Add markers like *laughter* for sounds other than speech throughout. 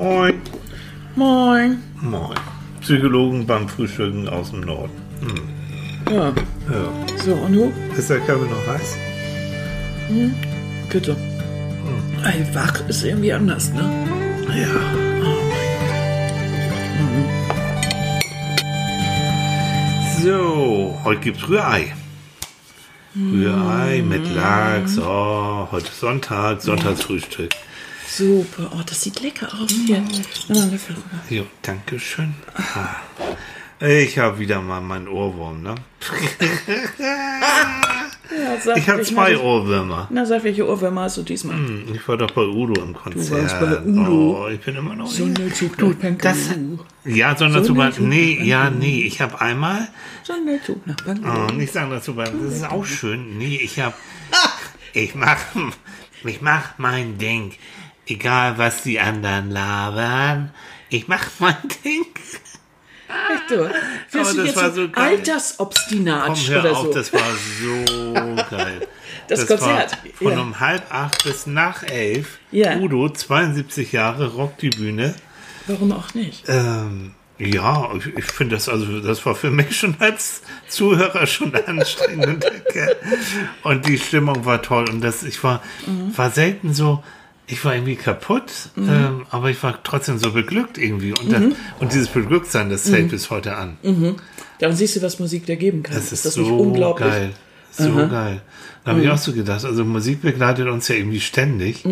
Moin. Moin. Moin. Psychologen beim Frühstücken aus dem Norden. Hm. Ja, Ja. so, und du? Ist der Kaffee noch heiß? Bitte. Ey, wach ist irgendwie anders, ne? Ja. So, heute gibt's Rührei. Rührei mit Lachs. Oh, heute ist Sonntag, Sonntagsfrühstück. Super. Oh, das sieht lecker aus hier. Mal rüber. Jo, danke schön. Ah. Ich habe wieder mal meinen Ohrwurm, ne? *laughs* Ja, Ich habe zwei du- Ohrwürmer. Na, sag, welche Ohrwürmer hast du diesmal? Hm, Ich war doch bei Udo im Konzert. warst bei Udo? Oh, ich bin immer noch Sonderzug Du, nach das, ja, Sonderzug. Sonderzug Nee, ja, nee. Ich habe einmal, Sonderzug nach oh, Bangkok. nicht Sonderzug, das ist auch schön. Nee, ich habe, *laughs* ich mach, ich mach mein Ding. Egal, was die anderen labern. Ich mach mein Ding. Echt, du? Wirst du das jetzt war so geil. Altersobstinat Komm, hör oder auf, so? das war so *laughs* geil. Das Konzert, War von ja. um halb acht bis nach elf. Ja. Udo, 72 Jahre, rockt die Bühne. Warum auch nicht? Ähm, ja, ich, ich finde das also, das war für mich schon als Zuhörer schon *laughs* anstrengend. und die Stimmung war toll und das, ich war, war selten so, ich war irgendwie kaputt, ähm, aber ich war trotzdem so beglückt irgendwie und, das, und dieses Beglücktsein, das hält bis heute an. Dann siehst du, was Musik da geben kann. Das ist, das so nicht unglaublich? geil. So geil. Da habe ich auch so gedacht, also Musik begleitet uns ja irgendwie ständig.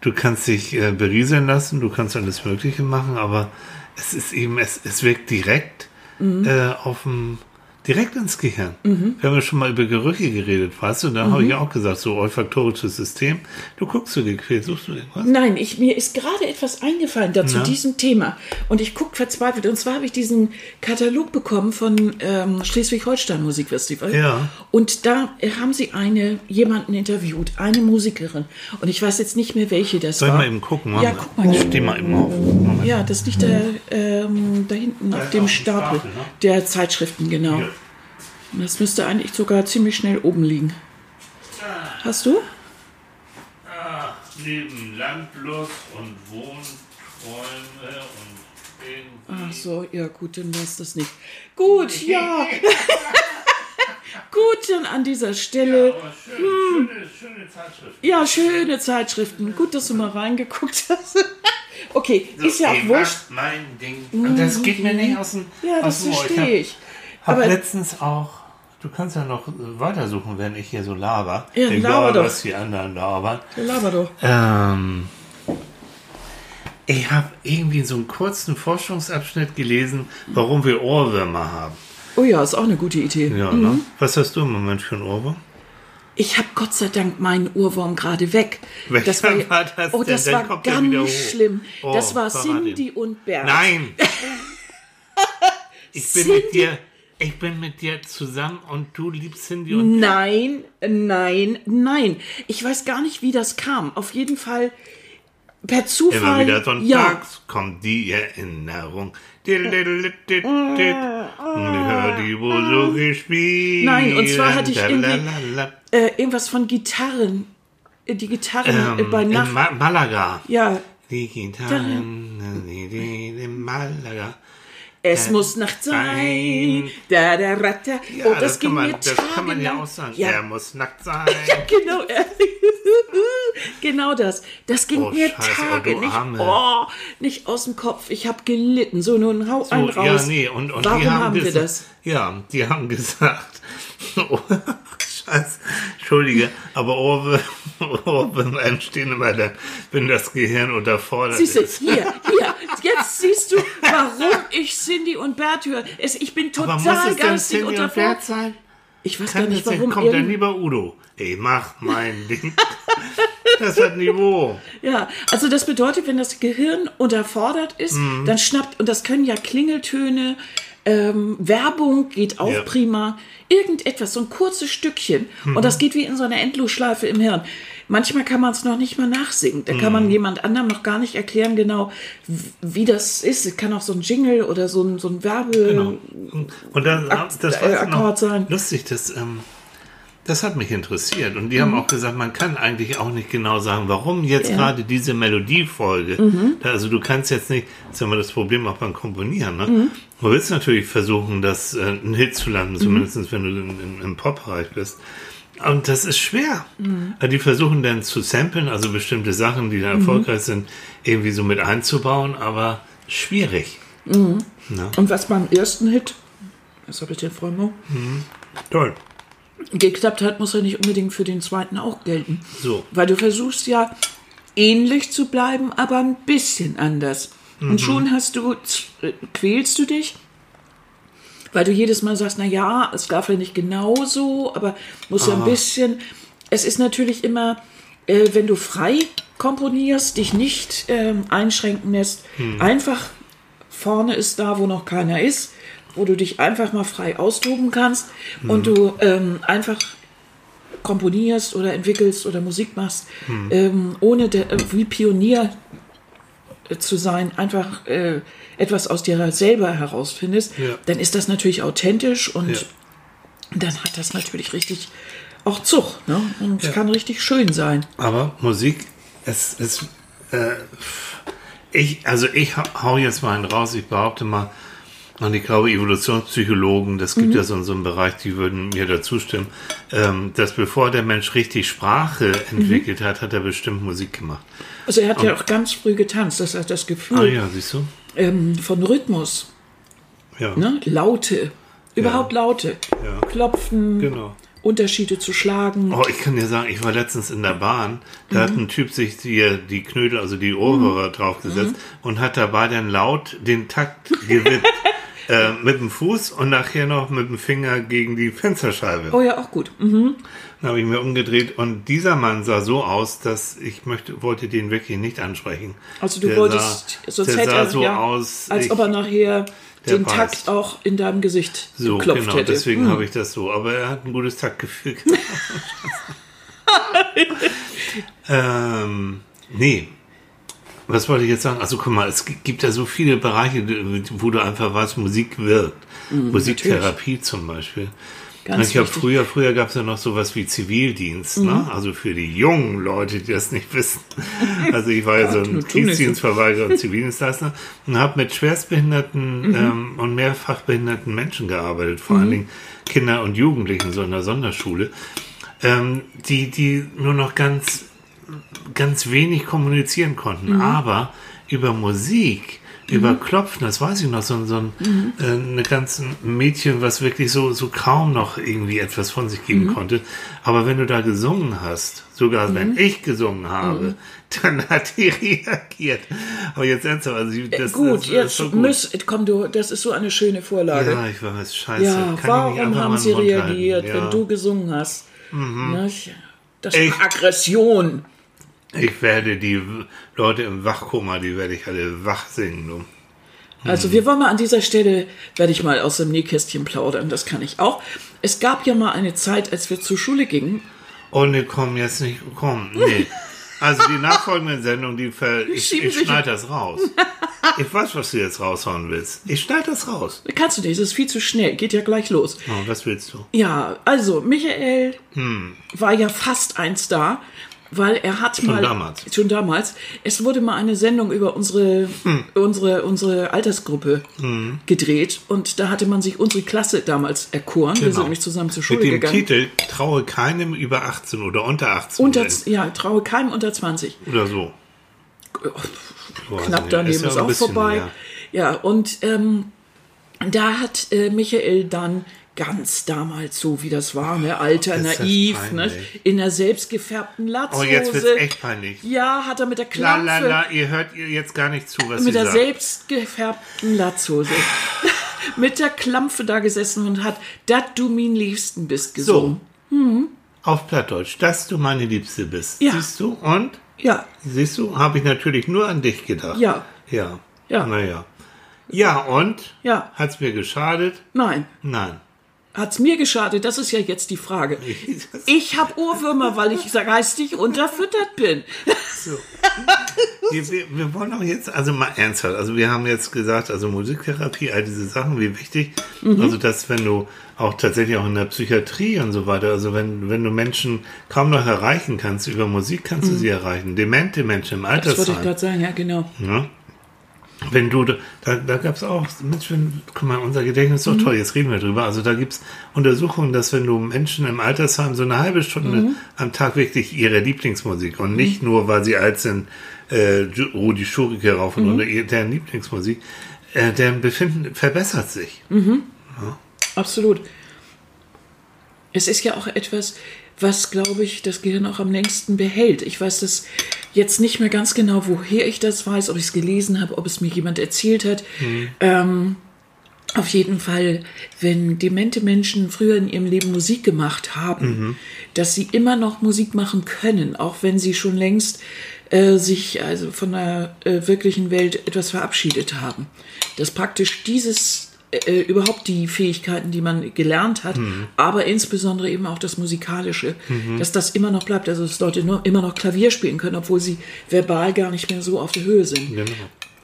Du kannst dich äh, berieseln lassen, du kannst alles Mögliche machen, aber es ist eben, es, es wirkt direkt äh, auf dem, direkt ins Gehirn. Wir haben ja schon mal über Gerüche geredet, weißt du? Da habe ich auch gesagt, so olfaktorisches System. Du guckst so gequält, suchst du irgendwas? Nein, ich, mir ist gerade etwas eingefallen dazu Na? diesem Thema. Und ich gucke verzweifelt. Und zwar habe ich diesen Katalog bekommen von ähm, Schleswig-Holstein Musikfestival. Ja. Und da haben sie eine, jemanden interviewt, eine Musikerin. Und ich weiß jetzt nicht mehr, welche das Soll ich war. mal eben gucken? Ja, guck mal. Steh mal eben auf. Moment. Ja, das liegt da, ähm, da hinten auf dem auf dem Stapel Stapel, ne? der Zeitschriften, genau. Ja. Das müsste eigentlich sogar ziemlich schnell oben liegen. Hast du? Ah, neben Landlust und Wohnträume und irgendwie. Ach so, ja gut, dann war es das nicht. Gut, ja. *laughs* gut, dann an dieser Stelle. Aber schön, schöne, schöne Zeitschrift. Ja, schöne Zeitschriften. Gut, dass du mal reingeguckt hast. *laughs* okay, ist ja ich auch wurscht. mein Ding. Und das geht mir nicht aus dem Ja, das aus dem Ohr. verstehe ich. Hab, Aber- hab letztens auch, du kannst ja noch äh, weitersuchen, wenn ich hier so laber. Ja, Egal, laber doch. was die anderen labern. Ja, laber doch. Ähm, ich habe irgendwie so einen kurzen Forschungsabschnitt gelesen, warum wir Ohrwürmer haben. Oh ja, ist auch eine gute Idee. Ja, ne? Was hast du im Moment für einen Ohrwurm? Ich habe Gott sei Dank meinen Urwurm gerade weg. Welcher das war, war das oh, denn? das Dann war ganz schlimm. Oh, das war Cindy und Bert. Nein! *laughs* Ich bin Cindy- mit dir, ich bin mit dir zusammen und du liebst Cindy und Nein, nein, nein. Ich weiß gar nicht, wie das kam. Auf jeden Fall per Zufall. Immer wieder ja, sonntags kommt die Erinnerung. Hör die. Nein, und zwar hatte ich äh, irgendwas von Gitarren. Die Gitarren äh, Ähm, bei in Nacht. Ma Malaga. Ja, Die Gitarren, die Malaga. Es muss Nacht sein. Da, da, da, da. Ja, oh, das, kann man, mir das kann man ja auch sagen. Ja, Er muss nackt *laughs* sein. genau. *laughs* genau das. Das ging Oh, mir Scheiße, oh, Tage du nicht, oh, nicht aus dem Kopf. Ich habe gelitten. So, nun hau So, einen raus. ja, nee, und, und Warum die haben, haben wir das? Ja, die haben *laughs* gesagt, Scheiße, Entschuldige, aber Ohrwürmer, *laughs* Ohrwürmer entstehen immer dann, wenn das Gehirn unterfordert Siehst du, ist. hier, *laughs* hier, jetzt siehst du, warum ich Cindy und Bert höre. Ich bin Aber total muss es denn geistig Cindy und. Bert sein? Ich weiß Kann gar nicht, denn, warum kommt dann lieber Udo. Ich mach mein *laughs* Ding. Das hat Niveau. Ja, also das bedeutet, wenn das Gehirn unterfordert ist, Mhm. dann schnappt, und das können ja Klingeltöne, ähm, Werbung geht auch Ja. prima, irgendetwas, so ein kurzes Stückchen. Mhm. Und das geht wie in so einer Endlosschleife im Hirn. Manchmal kann man es noch nicht mal nachsingen. Da kann Mhm. man jemand anderem noch gar nicht erklären genau, wie das ist. Es kann auch so ein Jingle oder so ein, so ein Werbe... Genau. Und dann, das äh, war Akkord sein. lustig, dass ähm, Das hat mich interessiert. Und die haben auch gesagt, man kann eigentlich auch nicht genau sagen, warum jetzt Ja. gerade diese Melodiefolge. Da, also du kannst jetzt nicht, das ist ja immer das Problem auch beim Komponieren. Ne? Mhm. Du willst natürlich versuchen, das äh, einen Hit zu landen, zumindest wenn du in, in, im Pop-Bereich bist. Und das ist schwer. Mhm. Die versuchen dann zu samplen, also bestimmte Sachen, die dann erfolgreich sind, irgendwie so mit einzubauen, aber schwierig. Mhm. Na, Und was beim ersten Hit, das habe ich den Freund toll. Geklappt hat, muss ja nicht unbedingt für den zweiten auch gelten. So. Weil du versuchst ja ähnlich zu bleiben, aber ein bisschen anders. Und schon hast du, äh, quälst du dich, weil du jedes Mal sagst, na ja, es darf ja nicht genauso, aber muss ja ein bisschen. Es ist natürlich immer, äh, wenn du frei komponierst, dich nicht ähm, einschränken lässt, einfach vorne ist da, wo noch keiner ist, wo du dich einfach mal frei austoben kannst und du ähm, einfach komponierst oder entwickelst oder Musik machst, ähm, ohne der, äh, wie Pionier äh, zu sein, einfach äh, etwas aus dir selber herausfindest, Ja. dann ist das natürlich authentisch und Ja. dann hat das natürlich richtig auch Zug ne? und Ja. kann richtig schön sein. Aber Musik, es ist, äh, ich, also ich hau jetzt mal einen raus, ich behaupte mal, und ich glaube, Evolutionspsychologen, das gibt ja so, so einen Bereich, die würden mir dazu stimmen, ähm, dass bevor der Mensch richtig Sprache entwickelt hat, hat er bestimmt Musik gemacht. Also er hat ja auch ganz früh getanzt, das hat das Gefühl Ah ja, siehst du? ähm, von Rhythmus, Ja, ne? Laute, überhaupt Laute, Ja. Klopfen, genau. Unterschiede zu schlagen. Oh, ich kann dir sagen, ich war letztens in der Bahn, da hat ein Typ sich die, die Knödel, also die Ohrhörer draufgesetzt und hat dabei dann laut den Takt gewippt. *laughs* äh, mit dem Fuß und nachher noch mit dem Finger gegen die Fensterscheibe. Oh ja, auch gut. Mhm. Dann habe ich mir umgedreht und dieser Mann sah so aus, dass ich möchte, wollte den wirklich nicht ansprechen. Also du Der wolltest, sah, sonst der sah er so ja, aus, als ich- ob er nachher den beißt. Takt auch in deinem Gesicht so geklopft genau, hätte. deswegen Hm. habe ich das so. Aber er hat ein gutes Taktgefühl. *laughs* *laughs* ähm, nee. Was wollte ich jetzt sagen? Also guck mal, es gi- gibt ja so viele Bereiche, wo du einfach weißt, Musik wirkt. Musiktherapie zum Beispiel. Mhm, Ganz ich habe früher, früher gab es ja noch sowas wie Zivildienst, ne? Mhm. Also für die jungen Leute, die das nicht wissen. *laughs* Also ich war ja so ein. Dienstdienstverweigerer und *laughs* Zivildienstleister und habe mit schwerstbehinderten Mhm. ähm, und mehrfach behinderten Menschen gearbeitet, vor allen Dingen Kinder und Jugendlichen, so in der Sonderschule, ähm, die, die nur noch ganz, ganz wenig kommunizieren konnten, aber über Musik, über Klopfen, das weiß ich noch, so, so ein äh, eine Mädchen, was wirklich so, so kaum noch irgendwie etwas von sich geben konnte. Aber wenn du da gesungen hast, sogar wenn ich gesungen habe, dann hat die *laughs* reagiert. Aber jetzt ernsthaft, also das, Äh, gut, das, jetzt so gut. müsst, komm du, das ist so eine schöne Vorlage. Ja, ich weiß, scheiße. Ja, Kann warum haben sie reagiert, Ja. wenn du gesungen hast? Nicht? Das Ich- war Aggression. Ich werde die Leute im Wachkoma, die werde ich alle wach singen. Du. Also wir wollen mal an dieser Stelle, werde ich mal aus dem Nähkästchen plaudern, das kann ich auch. Es gab ja mal eine Zeit, als wir zur Schule gingen, Oh ne, komm jetzt nicht, komm, nee. Also die nachfolgenden Sendungen, die ver ich, ich schneide das raus. *laughs* Ich weiß, was du jetzt raushauen willst. Ich schneide das raus. kannst du nicht, es ist viel zu schnell, geht ja gleich los. Oh, was willst du? Ja, also Michael Hm. war ja fast ein Star, weil er hat mal damals. schon damals. Es wurde mal eine Sendung über unsere Hm. unsere unsere Altersgruppe gedreht und da hatte man sich unsere Klasse damals erkoren. Wir sind Genau. nämlich zusammen zur Mit Schule dem gegangen. Titel Traue keinem über 18 oder unter 18 unter ja traue keinem unter 20. oder so. Knapp daneben ja ist, auch bisschen, vorbei. ja. Ja, und ähm, da hat äh, Michael dann ganz damals so, wie das war, ne, alter, das naiv, ne, in der selbstgefärbten Latzhose. Oh, jetzt wird's echt peinlich. Ja, hat er mit der La Klampfe, la la, ihr hört ihr jetzt gar nicht zu, was mit der sagt. selbstgefärbten Latzhose. *laughs* mit der Klampfe da gesessen und hat Dat du mein Liebsten bist gesungen. Auf Plattdeutsch, dass du meine Liebste bist. Ja. Siehst du? Und? Ja, Siehst du? Habe ich natürlich nur an dich gedacht. Ja. Ja. Ja. Naja. Ja, und? Ja. Hat's mir geschadet? nein. Nein. Hat's mir geschadet? Das ist ja jetzt die Frage. Ich habe Ohrwürmer, weil ich geistig unterfüttert bin. So. Wir, wir, wollen auch jetzt, also mal ernsthaft, also wir haben jetzt gesagt, also Musiktherapie, all diese Sachen, wie wichtig. Also dass wenn du auch tatsächlich auch in der Psychiatrie und so weiter, also wenn, wenn du Menschen kaum noch erreichen kannst, über Musik kannst du sie erreichen. Demente Menschen im Das wollte ich Altersheim. gerade sagen, ja, genau. Ne? Wenn du, da, da gab es auch, Mensch, wenn, guck mal, unser Gedächtnis ist doch toll, jetzt reden wir drüber. Also da gibt es Untersuchungen, dass wenn du Menschen im Altersheim so eine halbe Stunde am Tag wirklich ihre Lieblingsmusik und nicht nur, weil sie alt sind, äh, Rudi Schurike rauf und runter, ihr- deren Lieblingsmusik, äh, deren Befinden verbessert sich. Absolut. Es ist ja auch etwas, was, glaube ich, das Gehirn auch am längsten behält. Ich weiß das jetzt nicht mehr ganz genau, woher ich das weiß, ob ich es gelesen habe, ob es mir jemand erzählt hat. Ähm, auf jeden Fall, wenn demente Menschen früher in ihrem Leben Musik gemacht haben, dass sie immer noch Musik machen können, auch wenn sie schon längst äh, sich also von der äh, wirklichen Welt etwas verabschiedet haben. Dass praktisch dieses äh, überhaupt die Fähigkeiten, die man gelernt hat, aber insbesondere eben auch das Musikalische, dass das immer noch bleibt. Also dass Leute nur immer noch Klavier spielen können, obwohl sie verbal gar nicht mehr so auf der Höhe sind. Genau.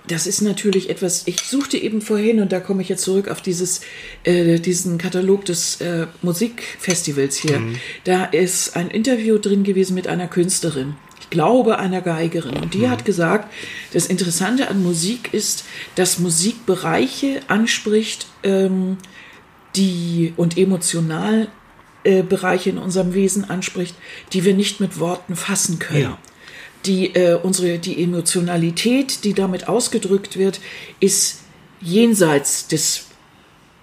Das ist natürlich etwas, ich suchte eben vorhin, und da komme ich jetzt zurück auf dieses, äh, diesen Katalog des äh, Musikfestivals hier. Da ist ein Interview drin gewesen mit einer Künstlerin. Ich glaube, einer Geigerin. Und die hat gesagt, das Interessante an Musik ist, dass Musik Bereiche anspricht, ähm, die und emotional äh, Bereiche in unserem Wesen anspricht, die wir nicht mit Worten fassen können Ja. die äh, unsere die Emotionalität, die damit ausgedrückt wird, ist jenseits des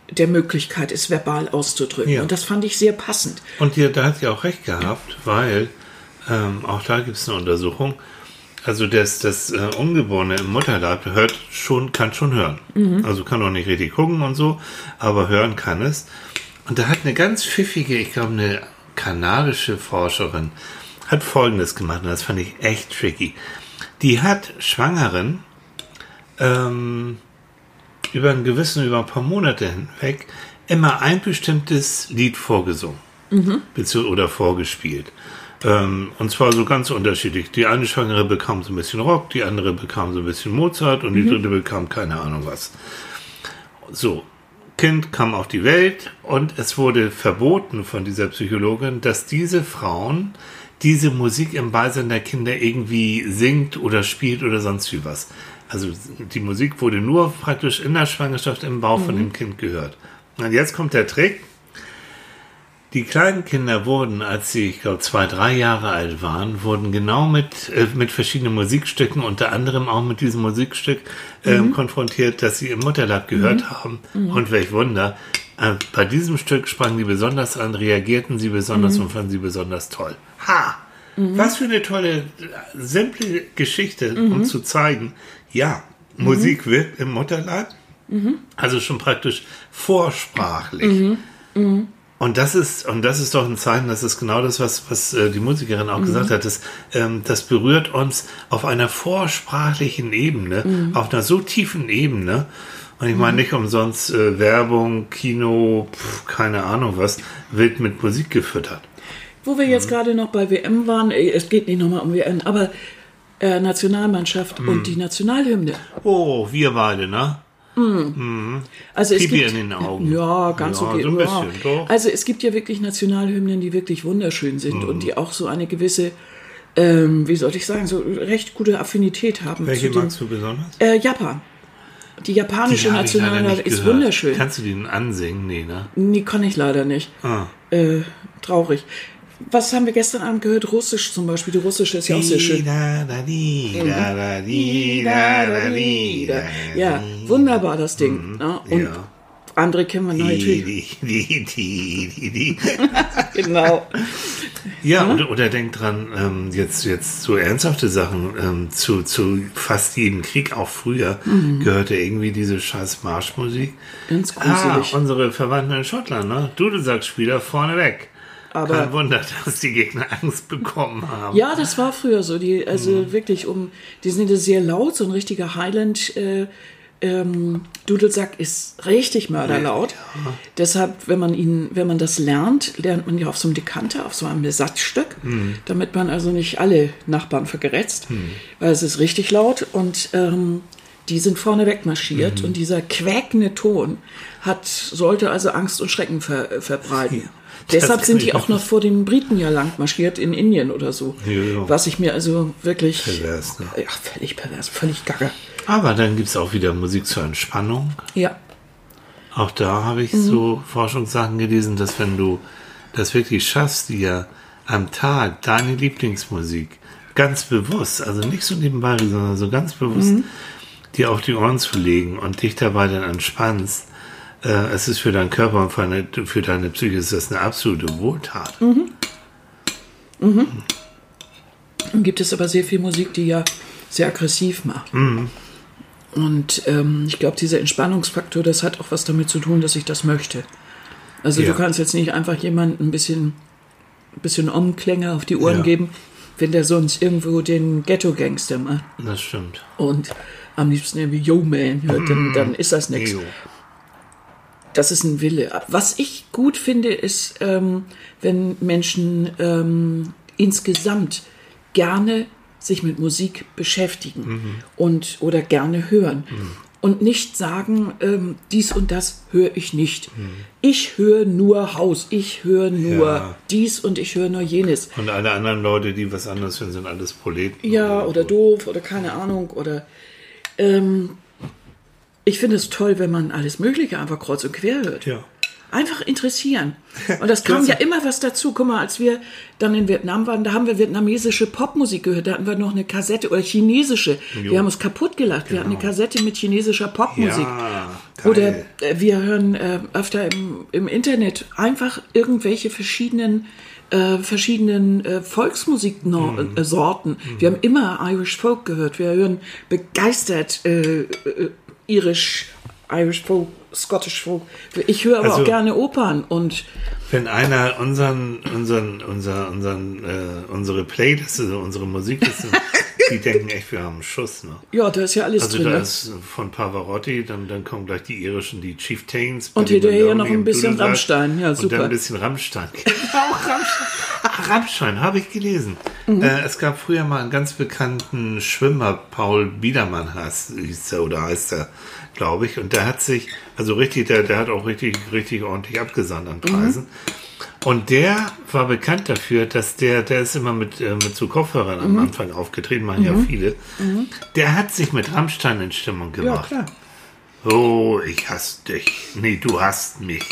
der Möglichkeit, es verbal auszudrücken. Ja. Und das fand ich sehr passend. Und die, da hat sie auch recht gehabt, weil ähm, auch da gibt es eine Untersuchung. Also das, das äh, Ungeborene im Mutterleib hört schon, kann schon hören. Also kann auch nicht richtig gucken und so, aber hören kann es. Und da hat eine ganz pfiffige, ich glaube eine kanadische Forscherin, hat Folgendes gemacht und das fand ich echt tricky. Die hat Schwangeren ähm, über einen gewissen, über ein paar Monate hinweg immer ein bestimmtes Lied vorgesungen bezieh- oder vorgespielt. Ähm, und zwar so ganz unterschiedlich. Die eine Schwangere bekam so ein bisschen Rock, die andere bekam so ein bisschen Mozart und die dritte bekam keine Ahnung was. So, Kind kam auf die Welt und es wurde verboten von dieser Psychologin, dass diese Frauen diese Musik im Beisein der Kinder irgendwie singt oder spielt oder sonst wie was. Also die Musik wurde nur praktisch in der Schwangerschaft im Bauch von dem Kind gehört. Und jetzt kommt der Trick. Die kleinen Kinder wurden, als sie, ich glaube, zwei, drei Jahre alt waren, wurden genau mit, äh, mit verschiedenen Musikstücken, unter anderem auch mit diesem Musikstück ähm, konfrontiert, das sie im Mutterleib gehört haben. Und welch Wunder, äh, bei diesem Stück sprangen die besonders an, reagierten sie besonders und fanden sie besonders toll. Ha! Was für eine tolle, äh, simple Geschichte, um zu zeigen, ja, Musik wirkt im Mutterleib, also schon praktisch vorsprachlich. Und das ist, und das ist doch ein Zeichen, das ist genau das, was, was äh, die Musikerin auch gesagt hat. Das, ähm, das berührt uns auf einer vorsprachlichen Ebene, auf einer so tiefen Ebene. Und ich meine nicht umsonst äh, Werbung, Kino, pf, keine Ahnung was, wird mit Musik gefüttert. Wo wir jetzt gerade noch bei WM waren, äh, es geht nicht nochmal um WM, aber äh, Nationalmannschaft und die Nationalhymne. Oh, wir beide, ne? Also es gibt, in den Augen. Ja, ganz Ja, okay. so ja. bisschen. Also es gibt ja wirklich Nationalhymnen, die wirklich wunderschön sind und die auch so eine gewisse, ähm, wie soll ich sagen, so recht gute Affinität haben. Welche zu dem, magst du besonders? Äh, Japan. Die japanische Nationalhymne ist wunderschön. Kannst du den ansingen? Nee, ne? Nee, kann ich leider nicht. Ah. Äh, traurig. Was haben wir gestern Abend gehört? Russisch zum Beispiel. Die russische ist ja auch sehr schön. Ja, wunderbar das Ding. ne? Und Ja. andere kennen wir natürlich. *laughs* Genau. Ja, oder, oder denk dran, ähm, jetzt, jetzt so ernsthafte Sachen, ähm, zu, zu fast jedem Krieg, auch früher, gehörte irgendwie diese scheiß Marschmusik. Ganz Ah, gruselig. unsere Verwandten in Schottland, ne? Dudelsackspieler vorne weg. Aber- Kein Wunder, dass die Gegner Angst bekommen haben. Ja, das war früher so. Die, also wirklich um, die sind ja sehr laut, so ein richtiger Highland, äh, ähm, Dudelsack ist richtig mörderlaut. Ja. Deshalb, wenn man ihn, wenn man das lernt, lernt man ja auf so einem Dekanter, auf so einem Satzstück, Hm. damit man also nicht alle Nachbarn vergerätzt, weil es ist richtig laut und ähm, die sind vorne wegmarschiert Mhm. und dieser quäkende Ton hat, sollte also Angst und Schrecken ver, verbreiten. das Deshalb sind die auch noch vor den Briten ja lang marschiert in Indien oder so. Ja, ja. Was ich mir also wirklich. Pervers, ne? Ja, völlig pervers, völlig gaga. Aber dann gibt es auch wieder Musik zur Entspannung. Ja. Auch da habe ich Mhm. so Forschungssachen gelesen, dass wenn du das wirklich schaffst, dir am Tag deine Lieblingsmusik ganz bewusst, also nicht so nebenbei, sondern so ganz bewusst Mhm. dir auf die Ohren zu legen und dich dabei dann entspannst, äh, es ist für deinen Körper und für deine, für deine Psyche ist das eine absolute Wohltat. Mhm. Dann gibt es aber sehr viel Musik, die ja sehr aggressiv macht. Und ähm, ich glaube, dieser Entspannungsfaktor, das hat auch was damit zu tun, dass ich das möchte. Also Ja. du kannst jetzt nicht einfach jemandem ein bisschen, ein bisschen Omklänge auf die Ohren Ja. geben, wenn der sonst irgendwo den Ghetto-Gangster macht Das stimmt. und am liebsten irgendwie Yo Man hört, dann, dann ist das nichts. Das ist ein Wille. Was ich gut finde, ist, ähm, wenn Menschen ähm, insgesamt gerne sich mit Musik beschäftigen und oder gerne hören und nicht sagen, ähm, dies und das höre ich nicht. Ich höre nur Haus, ich höre nur Ja. dies und ich höre nur jenes. Und alle anderen Leute, die was anderes finden, sind alles Proleten. Ja, oder doof oder keine Ahnung oder ähm, ich finde es toll, wenn man alles Mögliche einfach kreuz und quer hört. Ja. Einfach interessieren. *laughs* Und das kam ja immer was dazu. Guck mal, als wir dann in Vietnam waren, da haben wir vietnamesische Popmusik gehört. Da hatten wir noch eine Kassette oder chinesische. Wir haben uns kaputt gelacht. Wir hatten eine Kassette mit chinesischer Popmusik. Ja. Oder äh, wir hören äh, öfter im, im Internet einfach irgendwelche verschiedenen, äh, verschiedenen äh, Volksmusiksorten. Äh, Sorten. Wir haben immer Irish Folk gehört. Wir hören begeistert äh, Irish, Irish Folk, Scottish Folk. Ich höre aber Also- auch gerne Opern und Wenn einer unseren, unseren, unser, unseren, äh, unsere Playlist, also unsere Musikliste, *laughs* die denken echt, wir haben einen Schuss, ne? ja, da ist ja alles Also drin. da ne? ist von Pavarotti, dann, dann kommen gleich die irischen, die Chieftains. Und hinterher noch ein bisschen. Rammstein, ja, Und super. dann ein bisschen Rammstein. Auch Rammstein. Rammstein, habe ich gelesen. Mhm. Äh, es gab früher mal einen ganz bekannten Schwimmer, Paul Biedermann heißt, er oder heißt er, glaube ich. Und der hat sich, also richtig, der, der hat auch richtig, richtig ordentlich abgesandt an Preisen. Mhm. Und der war bekannt dafür, dass der, der ist immer mit, äh, mit so Kopfhörern Mhm. am Anfang aufgetreten, machen ja viele. Der hat sich mit Rammstein in Stimmung ja, gemacht. klar. Oh, ich hasse dich. Nee, du hasst mich.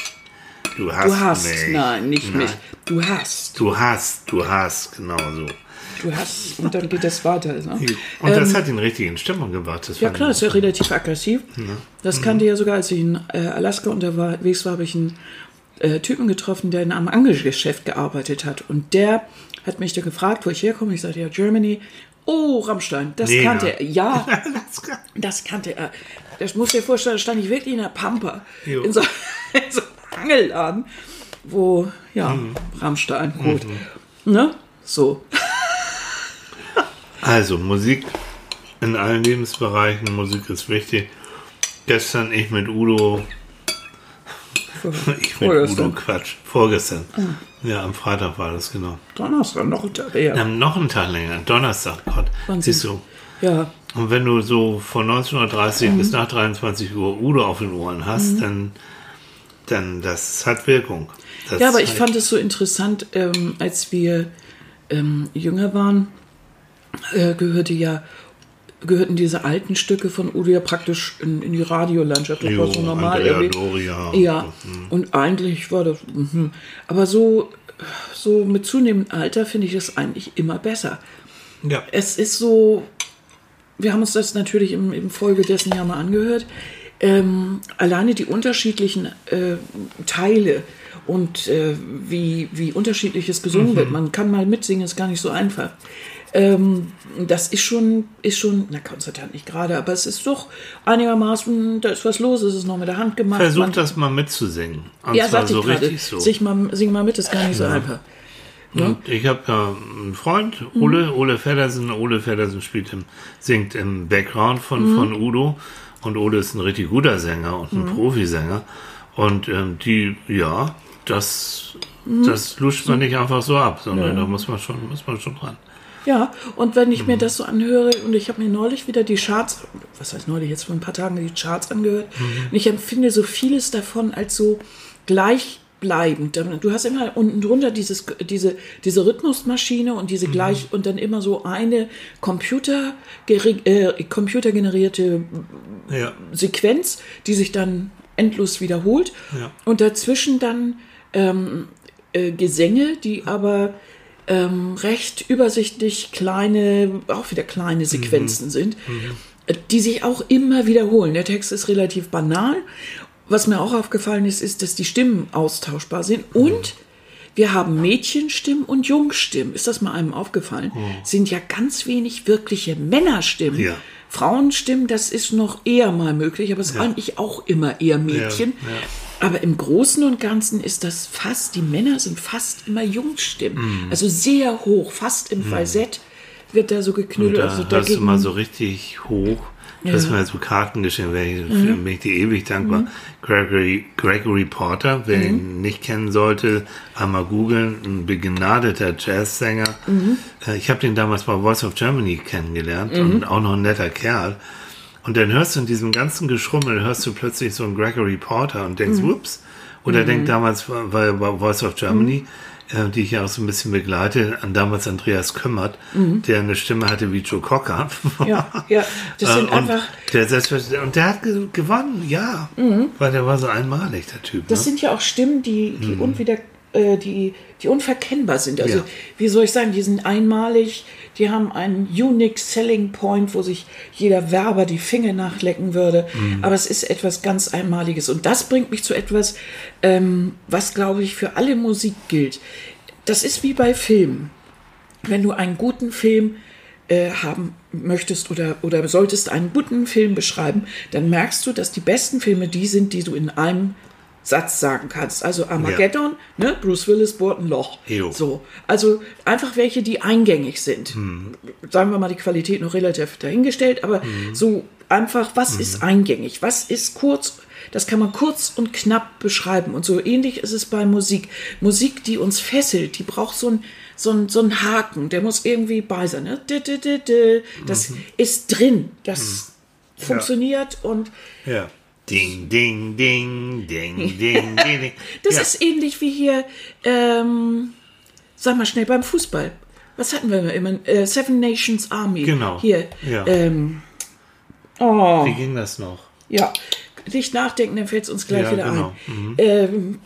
Du hast, Du hast, mich. nein, nicht Nein. mich. Du hast, Du hast, du hast, genau so. du hast. Und dann geht das weiter. Ne? Und das hat ihn richtig in Stimmung gebracht. Ja klar, ist ja relativ aggressiv. Das kannte ja sogar, als ich in äh, Alaska unterwegs war, habe ich einen äh, Typen getroffen, der in einem Angelgeschäft gearbeitet hat. Und der hat mich da gefragt, wo ich herkomme. Ich sagte, ja, Germany. Oh, Rammstein, das Nena. kannte er. Ja, *laughs* Das kann- das kannte er. Das muss dir vorstellen, da stand ich wirklich in der Pampa. Jo. In so, *laughs* in so einem Angelladen, wo, ja, Rammstein, gut. Ne? So. Also, Musik in allen Lebensbereichen. Musik ist wichtig. Gestern ich mit Udo. *laughs* Ich mit Vorgestern. Udo Quatsch. Vorgestern. Ja, am Freitag war das, genau. Donnerstag noch hinterher. Wir haben noch einen Tag länger. Donnerstag, Gott. Wahnsinn. Siehst du. Ja, Und wenn du so von 19.30 Mhm. bis nach 23 Uhr Udo auf den Ohren hast, dann, dann das hat Wirkung. Das Ja, aber ich fand es so interessant, ähm, als wir ähm, jünger waren, äh, gehörte ja, gehörten diese alten Stücke von Udo ja praktisch in, in die Radiolandschaft. Das Jo, war so normal. Andrea irgendwie. Doria. Ja, und eigentlich war das. mhm. Aber so, so mit zunehmendem Alter finde ich das eigentlich immer besser. Ja. Es ist so, wir haben uns das natürlich im, im Folge dessen ja mal angehört. Ähm, alleine die unterschiedlichen äh, Teile und äh, wie, wie unterschiedlich es gesungen wird. Man kann mal mitsingen, ist gar nicht so einfach. Ähm, das ist schon, ist schon, na Konzertant nicht gerade, aber es ist doch einigermaßen, da ist was los, es ist noch mit der Hand gemacht. Versuch das mal mitzusingen. Und ja, sagte so ich gerade. richtig so. Sing mal, sing mal mit, ist gar nicht so einfach. Ne? Und ich habe ja einen Freund, Mhm. Ole, Ole Feddersen. Ole Feddersen spielt im, singt im Background von, Mhm. von Udo. Und Ole ist ein richtig guter Sänger und ein Profisänger. Und ähm, die, ja, das, das luscht man nicht einfach so ab, sondern da muss man schon, muss man schon dran. Ja, und wenn ich mir das so anhöre, und ich habe mir neulich wieder die Charts, was heißt neulich, jetzt vor ein paar Tagen die Charts angehört, und ich empfinde so vieles davon als so gleichbleibend. Du hast immer unten drunter dieses, diese, diese Rhythmusmaschine und diese gleich, und dann immer so eine Computer, äh, computergenerierte Ja. Sequenz, die sich dann endlos wiederholt. Ja. Und dazwischen dann ähm, äh, Gesänge, die aber ähm, recht übersichtlich kleine, auch wieder kleine Sequenzen sind, äh, die sich auch immer wiederholen. Der Text ist relativ banal. Was mir auch aufgefallen ist, ist, dass die Stimmen austauschbar sind und wir haben Mädchenstimmen und Jungstimmen. Ist das mal einem aufgefallen? Sind ja ganz wenig wirkliche Männerstimmen. Ja. Frauenstimmen, das ist noch eher mal möglich, aber es ist eigentlich auch immer eher Mädchen. Ja, ja. Aber im Großen und Ganzen ist das fast, die Männer sind fast immer Jungstimmen. Also sehr hoch, fast im Falsett wird da so Und geknüttelt. da also hörst du mal so richtig hoch. Das Ja. ist mir so Karten geschenkt, bin ich, Mhm. bin ich dir ewig dankbar. Gregory, Gregory Porter, wer Mhm. ihn nicht kennen sollte, einmal googeln, ein begnadeter Jazzsänger. Mhm. Äh, Ich habe den damals bei Voice of Germany kennengelernt Mhm. und auch noch ein netter Kerl. Und dann hörst du in diesem ganzen Geschrummel, hörst du plötzlich so einen Gregory Porter und denkst, Mhm. whoops. Oder denkt damals, weil bei Voice of Germany, äh, die ich ja auch so ein bisschen begleite, an damals Andreas Kümmert, der eine Stimme hatte wie Joe Cocker. Mhm. Ja, ja, *laughs* das sind Äh, und einfach, Der und der hat ge gewonnen, ja. Weil der war so einmalig, der Typ. Mhm. das ne? sind ja auch Stimmen, die, die unwieder, äh, die, die unverkennbar sind. Also, Ja. wie soll ich sagen, die sind einmalig, die haben einen unique selling point, wo sich jeder Werber die Finger nachlecken würde. Mhm. Aber es ist etwas ganz Einmaliges. Und das bringt mich zu etwas, ähm, was, glaube ich, für alle Musik gilt. Das ist wie bei Filmen. wenn du einen guten Film äh, haben möchtest oder, oder solltest einen guten Film beschreiben, dann merkst du, dass die besten Filme die sind, die du in einem Satz sagen kannst. Also Armageddon, ne? Bruce Willis bohrt ein Loch. Jo. So. Also einfach welche, die eingängig sind. Sagen wir mal die Qualität noch relativ dahingestellt, aber so einfach, was ist eingängig? Was ist kurz? Das kann man kurz und knapp beschreiben. Und so ähnlich ist es bei Musik. Musik, die uns fesselt, die braucht so ein so ein, so ein Haken, der muss irgendwie bei sein. Ne? Das ist drin. Das funktioniert und Ja. Ding, ding, ding, ding, ding, ding, ding. *laughs* Das ja. ist ähnlich wie hier, ähm, sag mal schnell, beim Fußball. Was hatten wir immer? Äh, Seven Nations Army. Genau. Hier. Ja. Ähm, oh, Wie ging das noch? ja. Nicht nachdenken, dann fällt es uns gleich Ja, wieder genau. Mhm. ein. Ähm,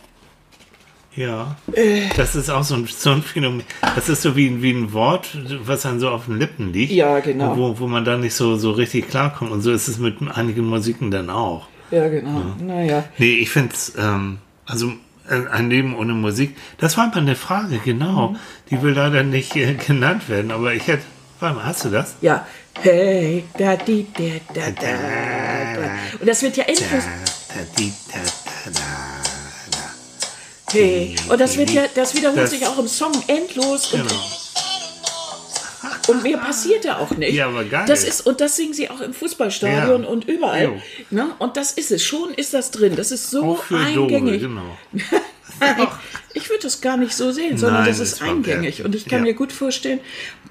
Ja. Äh. Das ist auch so ein, so ein Phänomen. Das ist so wie, wie ein Wort, was dann so auf den Lippen liegt. Ja, genau. Wo, wo man dann nicht so, so richtig klarkommt. Und so ist es mit einigen Musiken dann auch. Ja, genau. Naja. Nee, ich finde es, ähm, also äh, ein Leben ohne Musik, das war mal eine Frage, genau. Mhm. Die will leider nicht äh, genannt werden, aber ich hätte, warte mal, hast du das? Ja. Hey, da, di, da, da, da, da. Und das wird ja endlos. Da, da, di, da, da, da, da. Hey. Und das wird ja, das wiederholt Das- sich auch im Song endlos. Genau. und mehr passiert ja auch nicht. Ja, aber geil. Das ist, und das singen sie auch im Fußballstadion Ja. und überall. Ne? Und das ist es. Schon ist das drin. Das ist so Auch für eingängig. genau. *laughs* Ich würde das gar nicht so sehen, sondern Nein, das ist eingängig. Und ich kann Ja. mir gut vorstellen,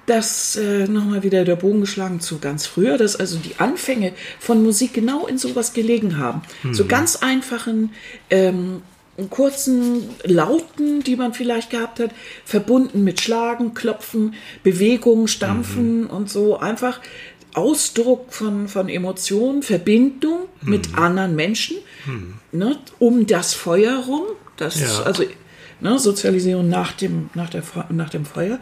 dass äh, nochmal wieder der Bogen geschlagen zu ganz früher, dass also die Anfänge von Musik genau in sowas gelegen haben. So Mhm. ganz einfachen, ähm, kurzen Lauten, die man vielleicht gehabt hat, verbunden mit Schlagen, Klopfen, Bewegung, Stampfen Mhm. und so. Einfach Ausdruck von, von Emotionen, Verbindung Mhm. mit anderen Menschen, ne, um das Feuer rum. Das, Ja. also ne, Sozialisierung nach dem, nach, der, nach dem Feuer.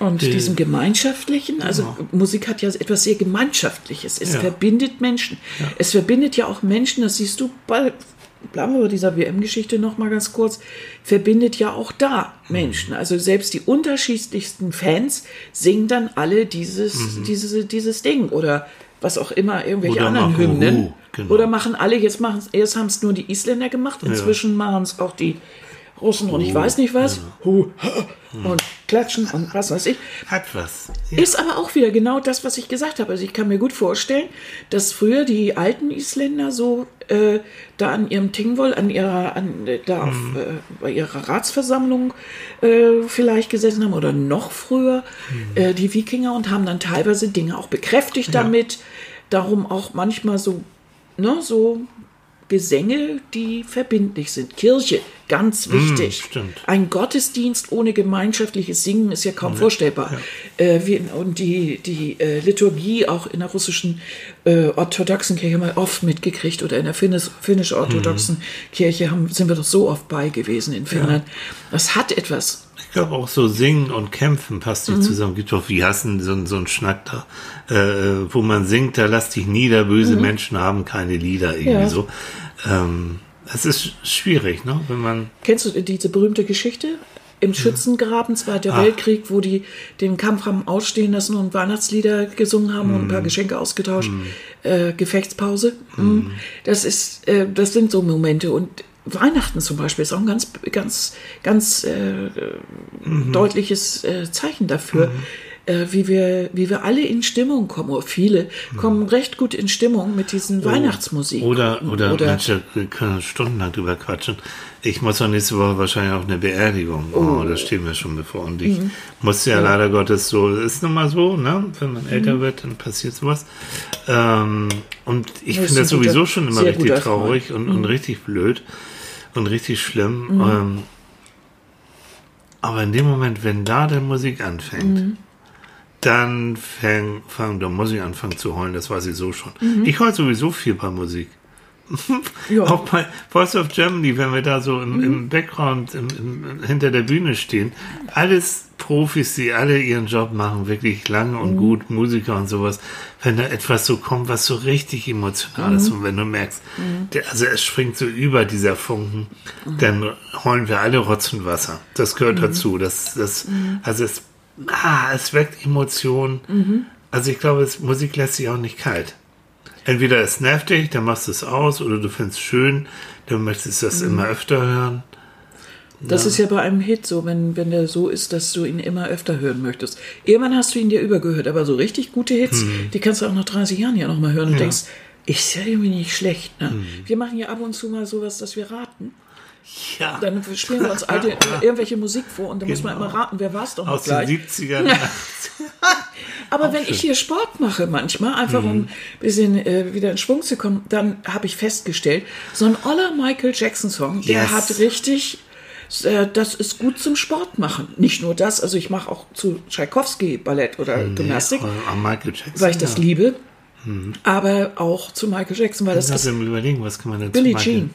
Und Die- diesem Gemeinschaftlichen, also Musik hat ja etwas sehr Gemeinschaftliches. Es Ja. verbindet Menschen. Es verbindet ja auch Menschen, das siehst du bei, bleiben wir bei dieser WM-Geschichte noch mal ganz kurz, verbindet ja auch da Menschen. Also selbst die unterschiedlichsten Fans singen dann alle dieses, dieses, dieses Ding oder was auch immer, irgendwelche Oder anderen Hymnen. Hu, genau. Oder machen alle, jetzt machen erst haben es nur die Isländer gemacht, inzwischen machen es auch die Russen und ich weiß nicht was. Hu, ha, und klatschen und was weiß ich. Hat was. Ja. Ist aber auch wieder genau das, was ich gesagt habe. Also ich kann mir gut vorstellen, dass früher die alten Isländer so äh, da an ihrem Tingwol, an ihrer, an, äh, da auf, Mhm. äh, bei ihrer Ratsversammlung äh, vielleicht gesessen haben oder noch früher, Mhm. äh, die Wikinger und haben dann teilweise Dinge auch bekräftigt damit. Darum auch manchmal so, ne, so Gesänge, die verbindlich sind. Kirche, ganz wichtig. Mhm, stimmt. Ein Gottesdienst ohne gemeinschaftliches Singen ist ja kaum vorstellbar. Äh, wie, und die, die äh, Liturgie auch in der russischen äh, orthodoxen Kirche haben wir oft mitgekriegt oder in der finnisch- finnisch-orthodoxen Kirche haben, sind wir doch so oft bei gewesen in Finnland. Das hat etwas. Ich glaube auch so Singen und Kämpfen passt Mhm. nicht zusammen. Gibt doch, wie hassen so, ein- so ein Schnack da, äh, wo man singt, da lass dich nieder, böse Menschen haben keine Lieder, irgendwie Mhm. Ja. so. Ähm, es ist schwierig, ne? Wenn man, Kennst du diese berühmte Geschichte? Im Schützengraben, Zweiter Weltkrieg, wo die den Kampf haben ausstehen lassen und Weihnachtslieder gesungen haben und ein paar Geschenke ausgetauscht. Äh, Gefechtspause. Mhm. Das ist, äh, das sind so Momente. Und Weihnachten zum Beispiel ist auch ein ganz, ganz, ganz äh, deutliches äh, Zeichen dafür. Äh, wie wir, wie wir alle in Stimmung kommen, oder viele kommen recht gut in Stimmung mit diesen Weihnachtsmusik. oder, oder, oder Mensch, da können wir stundenlang drüber quatschen. Ich muss doch nächste Woche wahrscheinlich auf eine Beerdigung. Oh, das steht mir schon bevor. Und ich Mhm. muss ja, leider Gottes so, ist nun mal so, ne? Wenn man Mhm. älter wird, dann passiert sowas. Ähm, und ich finde das ein guter- sowieso schon immer richtig traurig und, Mhm. und richtig blöd und richtig schlimm. Ähm, aber in dem Moment, wenn da die Musik anfängt, Mhm. dann fang, fang, da muss ich anfangen zu heulen, das weiß ich so schon. Mhm. Ich heule sowieso viel bei Musik. Ja. Auch bei Voice of Germany, wenn wir da so im, Mhm. im Background im, im, hinter der Bühne stehen, alles Profis, die alle ihren Job machen, wirklich lange Mhm. und gut, Musiker und sowas, wenn da etwas so kommt, was so richtig emotional Mhm. ist und wenn du merkst, der, also es springt so über dieser Funken, Mhm. dann heulen wir alle Rotz und Wasser. Das gehört dazu. Das, das, Mhm. also es, ah, es weckt Emotionen. Also ich glaube, es, Musik lässt sich auch nicht kalt. Entweder es nervt dich, dann machst du es aus, oder du findest es schön, dann möchtest du das Mhm. immer öfter hören. Das ist ja bei einem Hit so, wenn, wenn der so ist, dass du ihn immer öfter hören möchtest. Irgendwann hast du ihn dir übergehört, aber so richtig gute Hits, Hm. die kannst du auch nach 30 Jahren ja nochmal hören und denkst, ist ja irgendwie nicht schlecht. Ne? Hm. Wir machen ja ab und zu mal sowas, dass wir raten. Ja. Dann spielen wir uns alte, *laughs* irgendwelche Musik vor und dann muss man Genau. immer raten, wer war es doch Aus den gleich. 70ern. *laughs* Aber wenn ich hier Sport mache manchmal, einfach Mhm. um ein bisschen äh, wieder in Schwung zu kommen, dann habe ich festgestellt, so ein oller Michael Jackson-Song, der Yes. hat richtig, äh, das ist gut zum Sport machen. Nicht nur das, also ich mache auch zu Tchaikovsky Ballett oder Gymnastik, am Michael Jackson. weil ich das ja. liebe, aber auch zu Michael Jackson, weil das Das ist Überlegen, was kann man dazu Billie? Jean.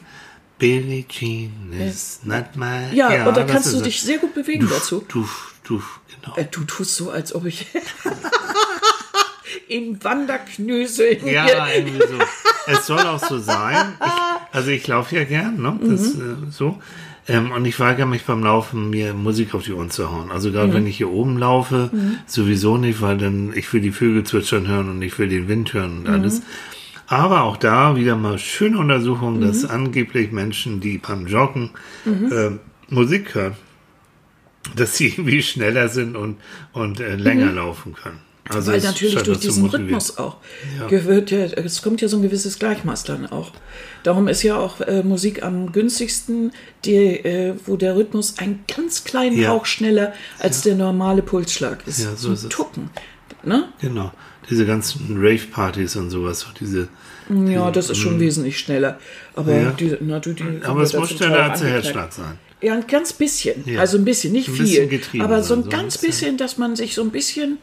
Billie Jean is not my... ja, und da kannst du dich sehr gut bewegen dazu. Du, du, genau. Äh, du tust so, als ob ich *laughs* in Wanderknöseln Ja, irgendwie so. Es soll auch so sein. Ich, also ich laufe ja gern, ne? Das, Mhm. äh, so. Ähm, und ich weigere mich beim Laufen, mir Musik auf die Ohren zu hauen. Also gerade Mhm. wenn ich hier oben laufe, sowieso nicht, weil dann ich will die Vögel zwitschern hören und ich will den Wind hören und Mhm. alles. Aber auch da wieder mal schöne Untersuchung, Mhm. dass angeblich Menschen, die beim Joggen äh, Musik hören, dass sie irgendwie schneller sind und, und äh, länger laufen können. Also Weil natürlich durch diesen. Rhythmus auch gehört ja, es kommt ja so ein gewisses Gleichmaß dann auch. Darum ist ja auch äh, Musik am günstigsten, die, äh, wo der Rhythmus einen ganz kleinen Ja. Hauch schneller als der normale Pulsschlag ist. Ja, so ist es. Tucken. Ne? Genau. Diese ganzen Rave-Partys und sowas, so diese. Ja, das ist schon wesentlich schneller. Aber Ja. die, na, die sind Aber es muss schneller als der. Herzschlag sein. Ja, ein ganz bisschen. Ja. Also ein bisschen, nicht Ein viel. bisschen getrieben aber so ein so ganz bisschen. dass man sich so ein bisschen,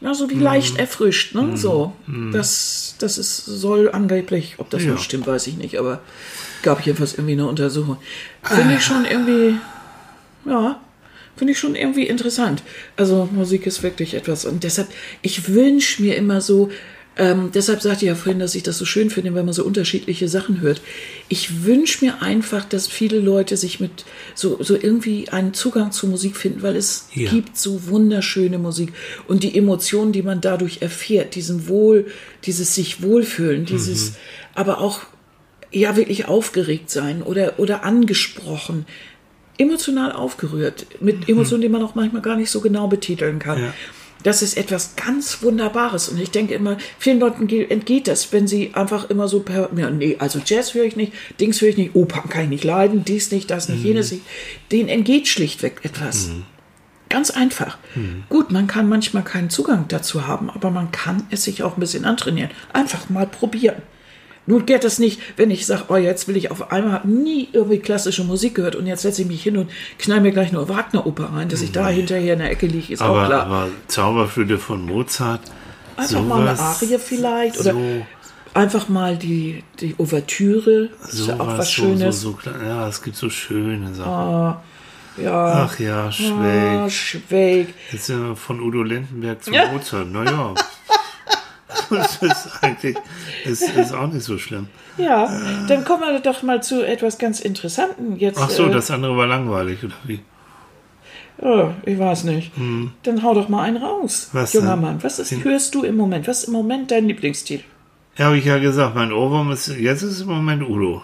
ja, so wie Mhm. leicht erfrischt, ne? So. Das, das ist, soll angeblich, ob das Ja. nun stimmt, weiß ich nicht, aber gab jedenfalls irgendwie eine Untersuchung. Finde ich schon irgendwie, ja, finde ich schon irgendwie interessant. Also Musik ist wirklich etwas und deshalb, ich wünsche mir immer so, ähm, deshalb sagte ich ja vorhin, dass ich das so schön finde, wenn man so unterschiedliche Sachen hört. Ich wünsche mir einfach, dass viele Leute sich mit so, so irgendwie einen Zugang zu Musik finden, weil es Ja. gibt so wunderschöne Musik und die Emotionen, die man dadurch erfährt, diesen Wohl, dieses sich wohlfühlen, dieses, aber auch ja wirklich aufgeregt sein oder, oder angesprochen. Emotional aufgerührt. Mit Emotionen, die man auch manchmal gar nicht so genau betiteln kann. Ja. Das ist etwas ganz Wunderbares. Und ich denke immer, vielen Leuten ge- entgeht das, wenn sie einfach immer so per, ja, nee, also Jazz höre ich nicht, Dings höre ich nicht, Opern kann ich nicht leiden, dies nicht, das nicht, jenes nicht. Denen entgeht schlichtweg etwas. Ganz einfach. Gut, man kann manchmal keinen Zugang dazu haben, aber man kann es sich auch ein bisschen antrainieren. Einfach mal probieren. Nun geht das nicht, wenn ich sage, oh, jetzt will ich auf einmal, habe nie irgendwie klassische Musik gehört und jetzt setze ich mich hin und knall mir gleich nur Wagner-Oper rein, dass ich da hinterher in der Ecke liege, ist auch Aber, klar. aber Zauberflöte von Mozart. Einfach mal eine sowas- Arie vielleicht oder so, einfach mal die, die Ouvertüre. Ist ja auch sowas, was Schönes. So, so, ja, es gibt so schöne Sachen. Ja, Ach ja, ah, Schweig. Schweig. Jetzt sind wir von Udo Lindenberg zu Mozart. Naja. *laughs* *laughs* das ist eigentlich ist, ist auch nicht so schlimm. Ja, dann kommen wir doch mal zu etwas ganz Interessantem jetzt. Ach so, äh, das andere war langweilig, oder wie? oh, ich weiß nicht. Dann hau doch mal einen raus, Hm. Was junger denn? Mann. Was ist, Den- hörst du im Moment? Was ist im Moment dein Lieblingstitel? Ja, habe ich ja gesagt, mein Ohrwurm ist, jetzt ist im Moment Udo.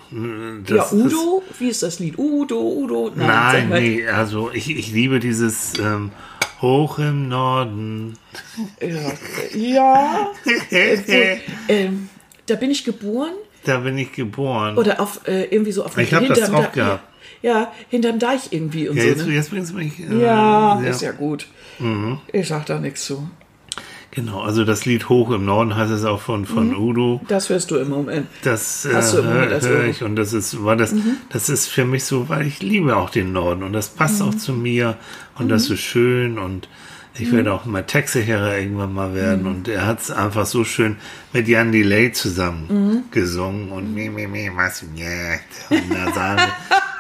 Das ja, Udo? Wie ist das Lied? Udo, Udo? Nein, mal. nee, also ich, ich liebe dieses ähm, Hoch im Norden. Ja. ja. ähm, da bin ich geboren. Da bin ich geboren. Oder auf, äh, irgendwie so auf Ich hab das hinterm drauf Da- gehabt. Ja, hinterm Deich irgendwie und ja, so. jetzt, Ne? jetzt bringst du mich. äh, Ja, ist ja gut. Mhm. Ich sag da nichts zu. Genau, also das Lied Hoch im Norden heißt es auch von, von Udo. Das hörst du im Moment. Das äh, Hast du im Moment höre ich. Und das ist, war das, das ist für mich so, weil ich liebe auch den Norden. Und das passt auch zu mir. Und das ist schön. Und ich werde auch mal Texelehrer irgendwann mal werden. Und er hat es einfach so schön mit Jan Delay zusammen gesungen. Und mi, mi, mi, was, yeah, und,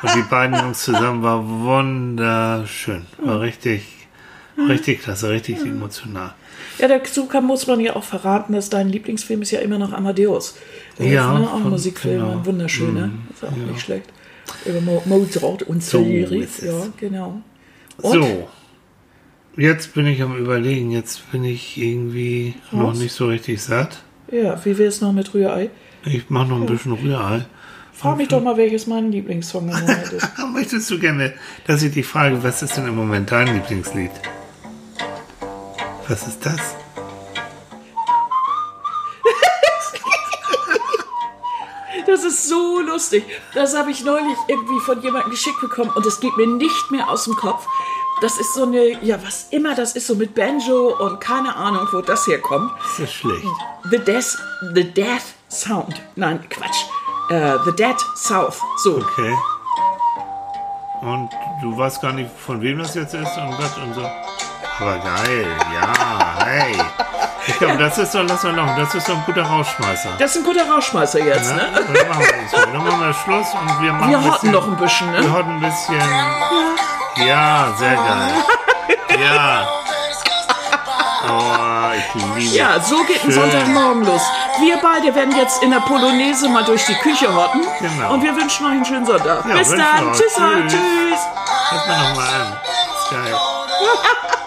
und die beiden Jungs zusammen war wunderschön, war richtig, richtig klasse, richtig emotional. Ja, dazu kann, muss man ja auch verraten, dass dein Lieblingsfilm ist ja immer noch Amadeus. Der Ja, ist, ne? Auch ein Musikfilm, genau. ein wunderschöner. Ist auch nicht schlecht. Über Mo Mozart und So Salieri. es. Ja, genau. Und? So. Jetzt bin ich am überlegen, jetzt bin ich irgendwie noch Was? nicht so richtig satt. Ja, wie wär's noch mit Rührei? Ich mache noch ein bisschen Rührei. Frag mich doch mal, welches mein Lieblingssong im Moment ist. *laughs* Möchtest du gerne, dass ich dich frage, was ist denn im Moment dein Lieblingslied? Was ist das? Das ist so lustig. Das habe ich neulich irgendwie von jemandem geschickt bekommen und es geht mir nicht mehr aus dem Kopf. Das ist so eine, ja, was immer das ist, so mit Banjo und keine Ahnung, wo das herkommt. Das ist schlecht. The Death, the Death Sound. Nein, Quatsch. Äh, the Dead South. So. Okay. Und du weißt gar nicht, von wem das jetzt ist und was und so. Aber geil, ja, hey. Ich glaube, das ist doch, lass mal noch, das ist doch ein guter Rausschmeißer. Das ist ein guter Rausschmeißer jetzt, Ne? ne? Dann machen wir so. Dann machen wir Schluss und wir machen Wir ein hotten bisschen- noch ein bisschen, Wir ne? hatten ein bisschen. Ja, sehr geil. Ja. Oh, ich liebe Ja, so geht ein. Sonntagmorgen los. Wir beide werden jetzt in der Polonaise mal durch die Küche hotten. Genau. Und wir wünschen euch einen schönen Sonntag. Ja, Bis dann. wir. Tschüss. Tschüss. Tschüss. Hört mal nochmal an. Ist geil. *laughs*